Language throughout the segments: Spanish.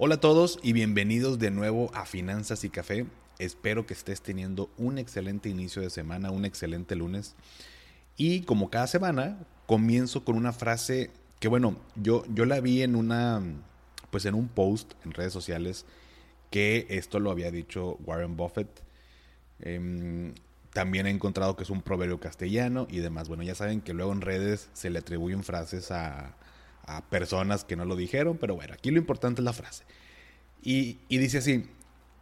Hola a todos y bienvenidos de nuevo a Finanzas y Café. Espero que estés teniendo un excelente inicio de semana, un excelente lunes. Y como cada semana, comienzo con una frase que bueno, yo, yo la vi en una, pues en un post en redes sociales que esto lo había dicho Warren Buffett. Em, también he encontrado que es un proverbio castellano y demás. Bueno, ya saben que luego en redes se le atribuyen frases a, a personas que no lo dijeron, pero bueno, aquí lo importante es la frase. Y, dice así,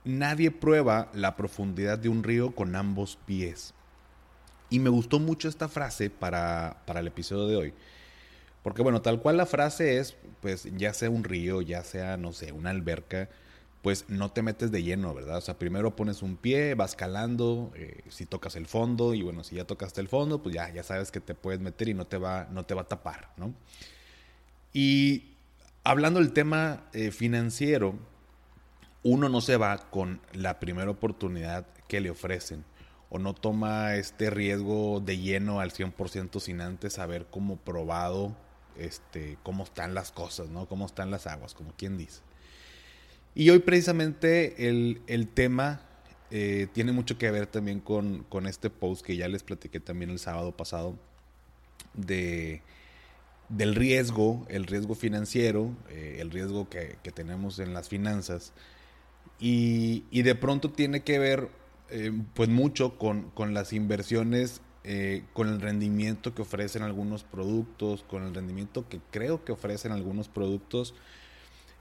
nadie prueba la profundidad de un río con ambos pies. Y me gustó mucho esta frase para, para el episodio de hoy. Porque bueno, tal cual la frase es, pues ya sea un río, ya sea, no sé, una alberca, pues no te metes de lleno, ¿verdad? O sea, primero pones un pie, vas calando, eh, si tocas el fondo, y bueno, si ya tocaste el fondo, pues ya, ya sabes que te puedes meter y no te va, no te va a tapar, ¿no? Y hablando del tema eh, financiero, uno no se va con la primera oportunidad que le ofrecen o no toma este riesgo de lleno al 100% sin antes haber como probado este, cómo están las cosas, ¿no? Cómo están las aguas, como quien dice. Y hoy precisamente el, tema eh, tiene mucho que ver también con, con este post que ya les platiqué también el sábado pasado de del riesgo, el riesgo financiero, eh, el riesgo que, tenemos en las finanzas. Y, de pronto tiene que ver eh, pues mucho con, las inversiones, eh, con el rendimiento que ofrecen algunos productos, con el rendimiento que creo que ofrecen algunos productos.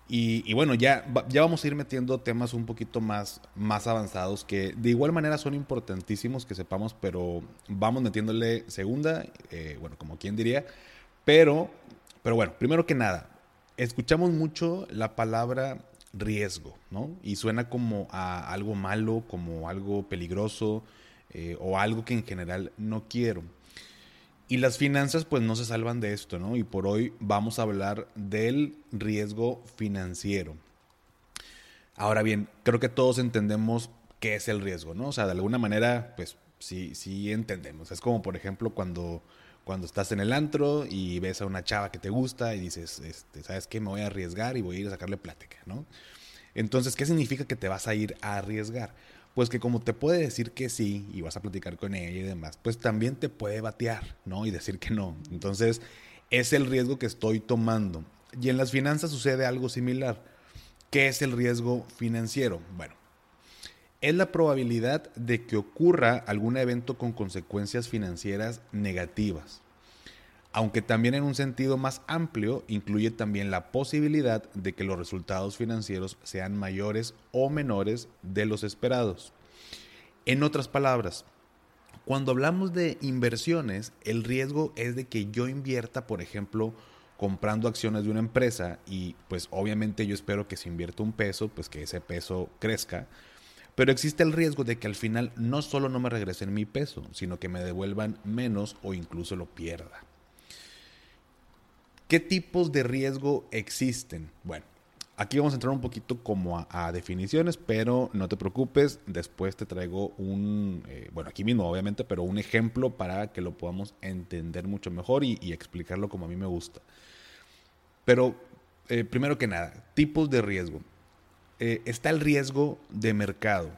Y, bueno, ya, ya vamos a ir metiendo temas un poquito más, más avanzados que de igual manera son importantísimos que sepamos, pero vamos metiéndole segunda, bueno, como quien diría, pero, pero bueno, primero que nada, escuchamos mucho la palabra riesgo, ¿no? Y suena como a algo malo, como algo peligroso eh, o algo que en general no quiero. Y las finanzas pues no se salvan de esto, ¿no? Y por hoy vamos a hablar del riesgo financiero. Ahora bien, creo que todos entendemos qué es el riesgo, ¿no? O sea, de alguna manera pues sí, sí entendemos. Es como por ejemplo cuando cuando estás en el antro y ves a una chava que te gusta y dices, este, ¿sabes qué? Me voy a arriesgar y voy a ir a sacarle plática, ¿no? Entonces, ¿qué significa que te vas a ir a arriesgar? Pues que como te puede decir que sí y vas a platicar con ella y demás, pues también te puede batear, ¿no? Y decir que no. Entonces, es el riesgo que estoy tomando. Y en las finanzas sucede algo similar. ¿Qué es el riesgo financiero? Bueno, es la probabilidad de que ocurra algún evento con consecuencias financieras negativas. Aunque también en un sentido más amplio incluye también la posibilidad de que los resultados financieros sean mayores o menores de los esperados. En otras palabras, cuando hablamos de inversiones, el riesgo es de que yo invierta, por ejemplo, comprando acciones de una empresa y pues obviamente yo espero que si invierto un peso, pues que ese peso crezca pero existe el riesgo de que al final no solo no me regresen mi peso, sino que me devuelvan menos o incluso lo pierda. ¿Qué tipos de riesgo existen? Bueno, aquí vamos a entrar un poquito como a, definiciones, pero no te preocupes, después te traigo un, eh, bueno, aquí mismo obviamente, pero un ejemplo para que lo podamos entender mucho mejor y, explicarlo como a mí me gusta. Pero eh, primero que nada, tipos de riesgo. Eh, está el riesgo de mercado,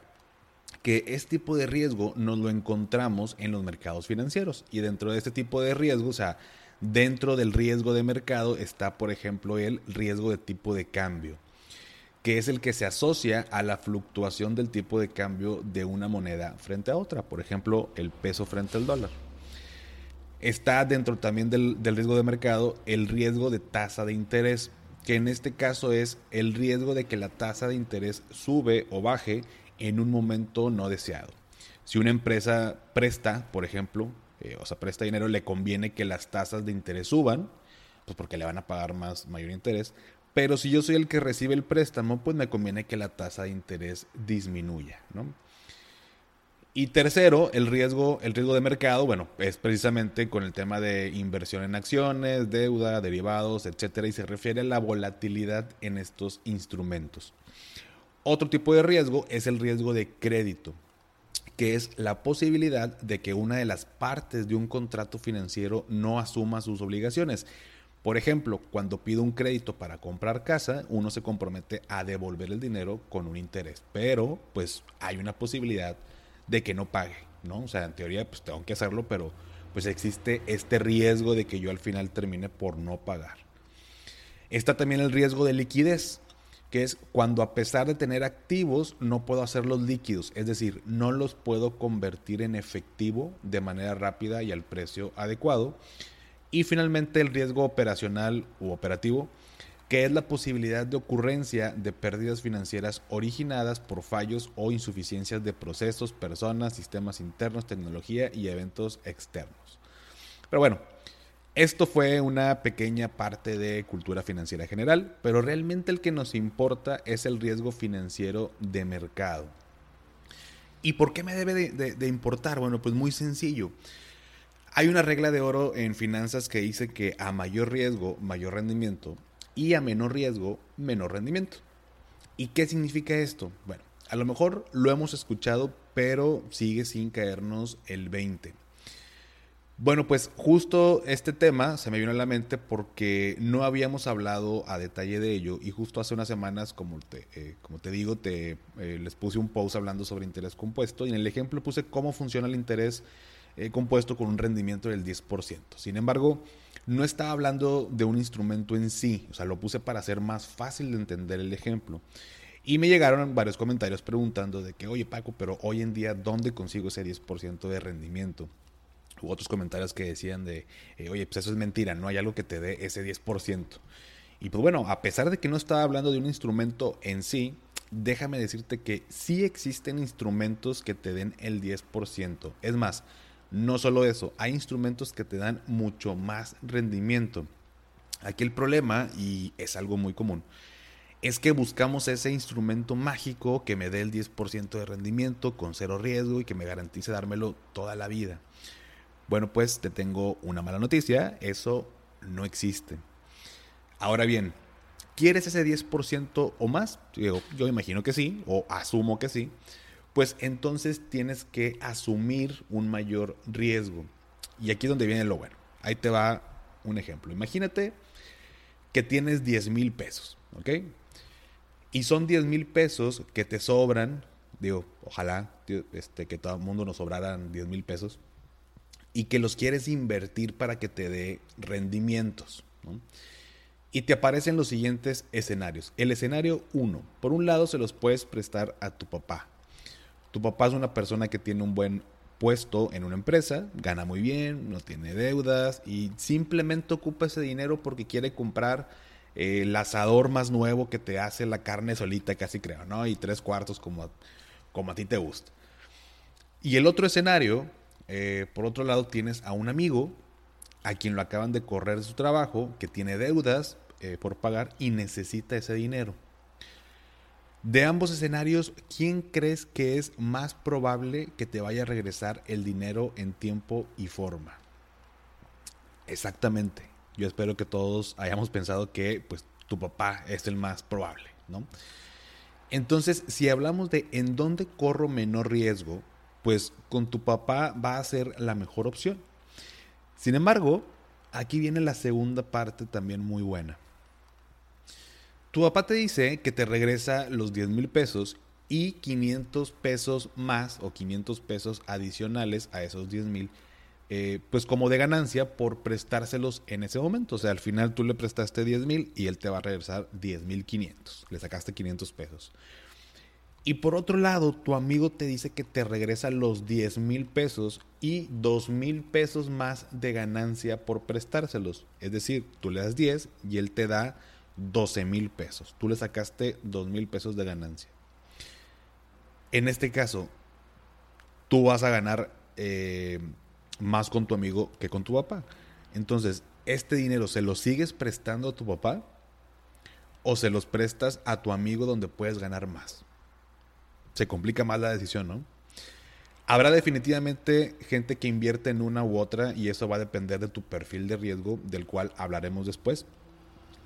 que este tipo de riesgo nos lo encontramos en los mercados financieros. Y dentro de este tipo de riesgo, o sea, dentro del riesgo de mercado está, por ejemplo, el riesgo de tipo de cambio, que es el que se asocia a la fluctuación del tipo de cambio de una moneda frente a otra, por ejemplo, el peso frente al dólar. Está dentro también del, del riesgo de mercado el riesgo de tasa de interés, que en este caso es el riesgo de que la tasa de interés sube o baje en un momento no deseado. Si una empresa presta, por ejemplo, eh, o sea, presta dinero, le conviene que las tasas de interés suban, pues porque le van a pagar más, mayor interés, Pero si yo soy el que recibe el préstamo, pues me conviene que la tasa de interés disminuya, ¿no? Y tercero, el riesgo, el riesgo de mercado, bueno, es precisamente con el tema de inversión en acciones, deuda, derivados, etcétera, y se refiere a la volatilidad en estos instrumentos. Otro tipo de riesgo es el riesgo de crédito, que es la posibilidad de que una de las partes de un contrato financiero no asuma sus obligaciones. Por ejemplo, cuando pido un crédito para comprar casa, uno se compromete a devolver el dinero con un interés, pero pues hay una posibilidad de que no pague, ¿no? O sea, en teoría pues tengo que hacerlo, pero pues existe este riesgo de que yo al final termine por no pagar. Está también el riesgo de liquidez, que es cuando a pesar de tener activos no puedo hacerlos líquidos, es decir, no los puedo convertir en efectivo de manera rápida y al precio adecuado. Y finalmente el riesgo operacional u operativo, que es la posibilidad de ocurrencia de pérdidas financieras originadas por fallos o insuficiencias de procesos, personas, sistemas internos, tecnología y eventos externos. Pero bueno, esto fue una pequeña parte de cultura financiera general, pero realmente el que nos importa es el riesgo financiero de mercado. ¿Y por qué me debe de, de importar? Bueno, pues muy sencillo. Hay una regla de oro en finanzas que dice que a mayor riesgo, mayor rendimiento y a menor riesgo, menor rendimiento. ¿Y qué significa esto? Bueno, a lo mejor lo hemos escuchado, pero sigue sin caernos el 20. Bueno, pues justo este tema se me vino a la mente porque no habíamos hablado a detalle de ello y justo hace unas semanas, como te, eh, como te digo, te, eh, les puse un post hablando sobre interés compuesto y en el ejemplo puse cómo funciona el interés eh, compuesto con un rendimiento del 10%. Sin embargo, no estaba hablando de un instrumento en sí, o sea, lo puse para hacer más fácil de entender el ejemplo. Y me llegaron varios comentarios preguntando de que, oye Paco, pero hoy en día, ¿dónde consigo ese 10% de rendimiento? U otros comentarios que decían de, eh, oye, pues eso es mentira, no hay algo que te dé ese 10%. Y pues bueno, a pesar de que no estaba hablando de un instrumento en sí, déjame decirte que sí existen instrumentos que te den el 10%. Es más, no solo eso, hay instrumentos que te dan mucho más rendimiento. Aquí el problema, y es algo muy común, es que buscamos ese instrumento mágico que me dé el 10% de rendimiento con cero riesgo y que me garantice dármelo toda la vida. Bueno, pues te tengo una mala noticia, eso no existe. Ahora bien, ¿quieres ese 10% o más? Yo, yo imagino que sí, o asumo que sí pues entonces tienes que asumir un mayor riesgo. Y aquí es donde viene lo bueno. Ahí te va un ejemplo. Imagínate que tienes 10 mil pesos, ¿ok? Y son 10 mil pesos que te sobran, digo, ojalá este, que todo el mundo nos sobraran 10 mil pesos, y que los quieres invertir para que te dé rendimientos. Y te aparecen los siguientes escenarios. El escenario 1, por un lado se los puedes prestar a tu papá, tu papá es una persona que tiene un buen puesto en una empresa, gana muy bien, no tiene deudas y simplemente ocupa ese dinero porque quiere comprar eh, el asador más nuevo que te hace la carne solita, casi creo, ¿no? Y tres cuartos como, como a ti te gusta. Y el otro escenario, eh, por otro lado, tienes a un amigo a quien lo acaban de correr de su trabajo, que tiene deudas eh, por pagar y necesita ese dinero. De ambos escenarios, ¿quién crees que es más probable que te vaya a regresar el dinero en tiempo y forma? Exactamente. Yo espero que todos hayamos pensado que pues tu papá es el más probable, ¿no? Entonces, si hablamos de en dónde corro menor riesgo, pues con tu papá va a ser la mejor opción. Sin embargo, aquí viene la segunda parte también muy buena. Tu papá te dice que te regresa los 10 mil pesos y 500 pesos más o 500 pesos adicionales a esos 10 mil, eh, pues como de ganancia por prestárselos en ese momento. O sea, al final tú le prestaste 10 mil y él te va a regresar 10 mil 500. Le sacaste 500 pesos. Y por otro lado, tu amigo te dice que te regresa los 10 mil pesos y 2 mil pesos más de ganancia por prestárselos. Es decir, tú le das 10 y él te da 12 mil pesos. Tú le sacaste 2 mil pesos de ganancia. En este caso, tú vas a ganar eh, más con tu amigo que con tu papá. Entonces, ¿este dinero se lo sigues prestando a tu papá? o se los prestas a tu amigo donde puedes ganar más. Se complica más la decisión, ¿no? Habrá definitivamente gente que invierte en una u otra y eso va a depender de tu perfil de riesgo del cual hablaremos después.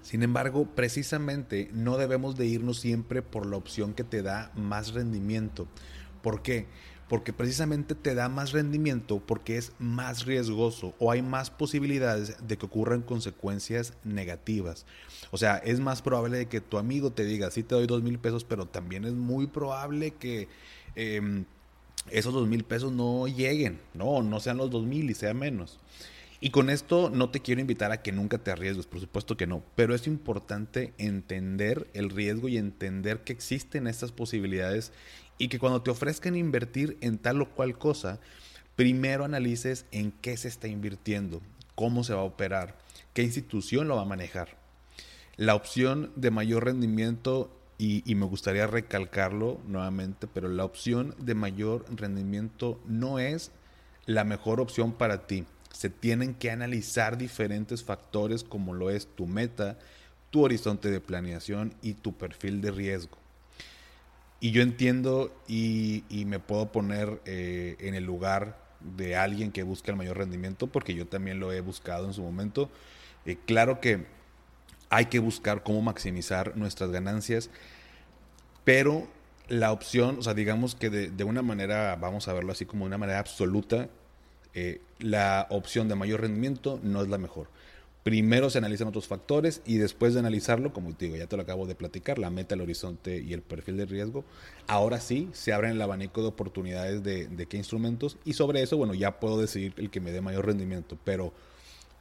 Sin embargo, precisamente no debemos de irnos siempre por la opción que te da más rendimiento. ¿Por qué? Porque precisamente te da más rendimiento porque es más riesgoso o hay más posibilidades de que ocurran consecuencias negativas. O sea, es más probable de que tu amigo te diga, sí te doy dos mil pesos, pero también es muy probable que... Em, esos dos mil pesos no lleguen, no, no sean los dos mil y sea menos. Y con esto no te quiero invitar a que nunca te arriesgues, por supuesto que no, pero es importante entender el riesgo y entender que existen estas posibilidades y que cuando te ofrezcan invertir en tal o cual cosa, primero analices en qué se está invirtiendo, cómo se va a operar, qué institución lo va a manejar. La opción de mayor rendimiento y, me gustaría recalcarlo nuevamente, pero la opción de mayor rendimiento no es la mejor opción para ti. Se tienen que analizar diferentes factores como lo es tu meta, tu horizonte de planeación y tu perfil de riesgo. Y yo entiendo y, me puedo poner eh, en el lugar de alguien que busca el mayor rendimiento, porque yo también lo he buscado en su momento. Eh, claro que hay que buscar cómo maximizar nuestras ganancias, pero la opción, o sea, digamos que de, una manera, vamos a verlo así como de una manera absoluta, eh, la opción de mayor rendimiento no es la mejor. Primero se analizan otros factores y después de analizarlo, como te digo, ya te lo acabo de platicar, la meta, el horizonte y el perfil de riesgo, ahora sí se abren el abanico de oportunidades de, de qué instrumentos y sobre eso, bueno, ya puedo decidir el que me dé mayor rendimiento, pero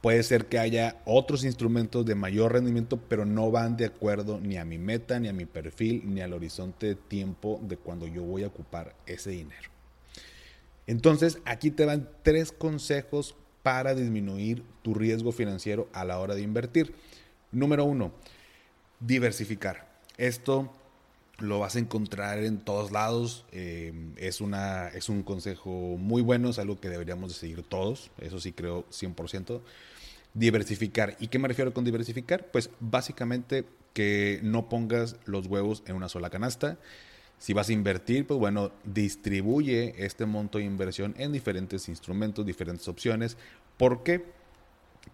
Puede ser que haya otros instrumentos de mayor rendimiento, pero no van de acuerdo ni a mi meta, ni a mi perfil, ni al horizonte de tiempo de cuando yo voy a ocupar ese dinero. Entonces, aquí te dan tres consejos para disminuir tu riesgo financiero a la hora de invertir. Número uno, diversificar. Esto lo vas a encontrar en todos lados. Eh, es, una, es un consejo muy bueno, es algo que deberíamos de seguir todos. Eso sí creo 100% diversificar. ¿Y qué me refiero con diversificar? Pues básicamente que no pongas los huevos en una sola canasta. Si vas a invertir, pues bueno, distribuye este monto de inversión en diferentes instrumentos, diferentes opciones. ¿Por qué?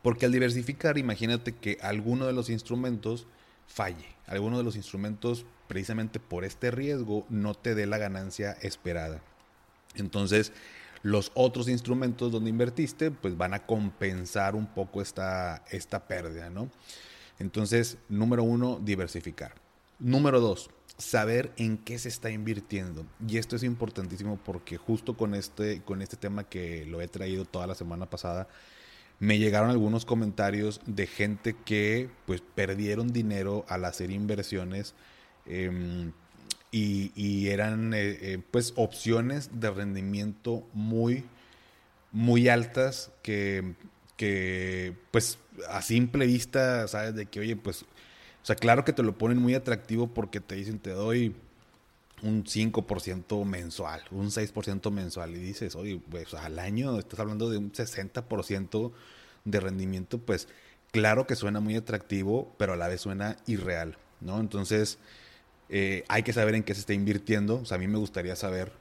Porque al diversificar, imagínate que alguno de los instrumentos falle. Alguno de los instrumentos, precisamente por este riesgo, no te dé la ganancia esperada. Entonces, los otros instrumentos donde invertiste, pues van a compensar un poco esta, esta pérdida, ¿no? Entonces, número uno, diversificar. Número dos, saber en qué se está invirtiendo. Y esto es importantísimo porque justo con este, con este tema que lo he traído toda la semana pasada, me llegaron algunos comentarios de gente que pues perdieron dinero al hacer inversiones. Em, y, eran eh, eh, pues opciones de rendimiento muy, muy altas que, que pues a simple vista, sabes, de que oye, pues, sea, claro que te lo ponen muy atractivo porque te dicen te doy un 5% mensual, un 6% mensual y dices, oye, pues al año estás hablando de un 60% de rendimiento, pues claro que suena muy atractivo, pero a la vez suena irreal, ¿no? Entonces, eh, hay que saber en qué se está invirtiendo. O sea, a mí me gustaría saber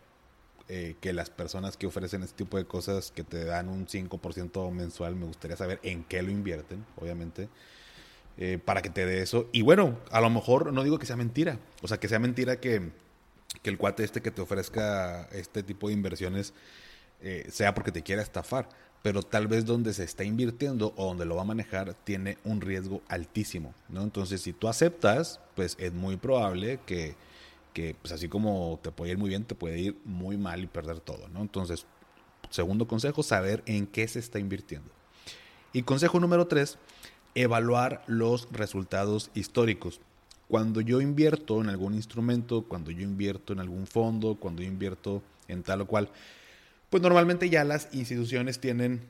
eh, que las personas que ofrecen este tipo de cosas, que te dan un 5% mensual, me gustaría saber en qué lo invierten, obviamente, eh, para que te dé eso. Y bueno, a lo mejor no digo que sea mentira. O sea, que sea mentira que, que el cuate este que te ofrezca este tipo de inversiones sea porque te quiera estafar pero tal vez donde se está invirtiendo o donde lo va a manejar tiene un riesgo altísimo, ¿no? Entonces, si tú aceptas, pues es muy probable que, que pues así como te puede ir muy bien, te puede ir muy mal y perder todo, ¿no? Entonces, segundo consejo, saber en qué se está invirtiendo. Y consejo número tres, evaluar los resultados históricos. Cuando yo invierto en algún instrumento, cuando yo invierto en algún fondo, cuando yo invierto en tal o cual, pues normalmente ya las instituciones tienen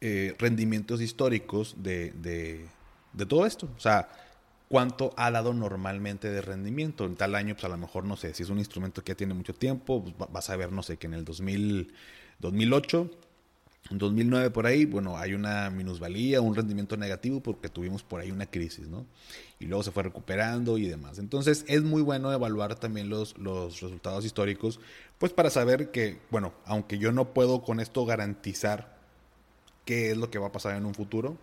eh, rendimientos históricos de, de, todo esto. O sea, cuánto ha dado normalmente de rendimiento. En tal año, pues a lo mejor, no sé, si es un instrumento que ya tiene mucho tiempo, pues vas a ver, no sé, que en el 2000, 2008 En 2009 por ahí, bueno, hay una minusvalía, un rendimiento negativo porque tuvimos por ahí una crisis, ¿no? Y luego se fue recuperando y demás. Entonces es muy bueno evaluar también los, los resultados históricos, pues para saber que, bueno, aunque yo no puedo con esto garantizar qué es lo que va a pasar en un futuro,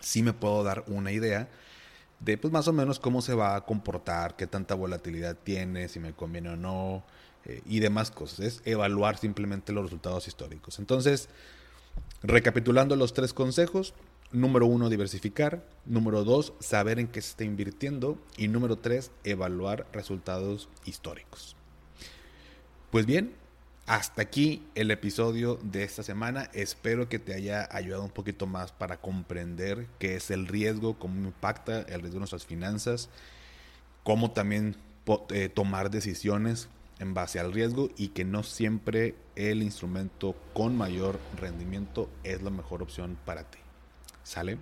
sí me puedo dar una idea de pues más o menos cómo se va a comportar, qué tanta volatilidad tiene, si me conviene o no, eh, y demás cosas. Es evaluar simplemente los resultados históricos. Entonces, recapitulando los tres consejos, número uno, diversificar, número dos, saber en qué se está invirtiendo, y número tres, evaluar resultados históricos. Pues bien, hasta aquí el episodio de esta semana. Espero que te haya ayudado un poquito más para comprender qué es el riesgo, cómo impacta el riesgo de nuestras finanzas, cómo también eh, tomar decisiones en base al riesgo y que no siempre el instrumento con mayor rendimiento es la mejor opción para ti. ¿Sale?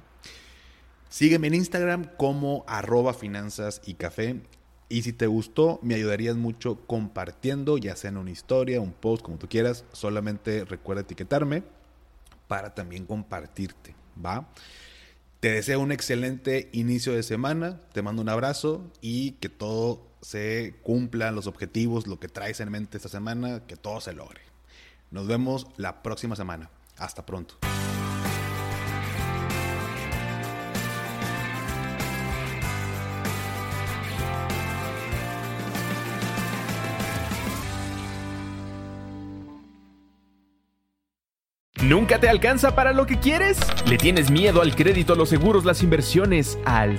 Sígueme en Instagram como arroba finanzas y café y si te gustó, me ayudarías mucho compartiendo, ya sea en una historia, un post, como tú quieras. Solamente recuerda etiquetarme para también compartirte, ¿va? Te deseo un excelente inicio de semana, te mando un abrazo y que todo se cumpla, los objetivos, lo que traes en mente esta semana, que todo se logre. Nos vemos la próxima semana. Hasta pronto. ¿Nunca te alcanza para lo que quieres? ¿Le tienes miedo al crédito, los seguros, las inversiones, al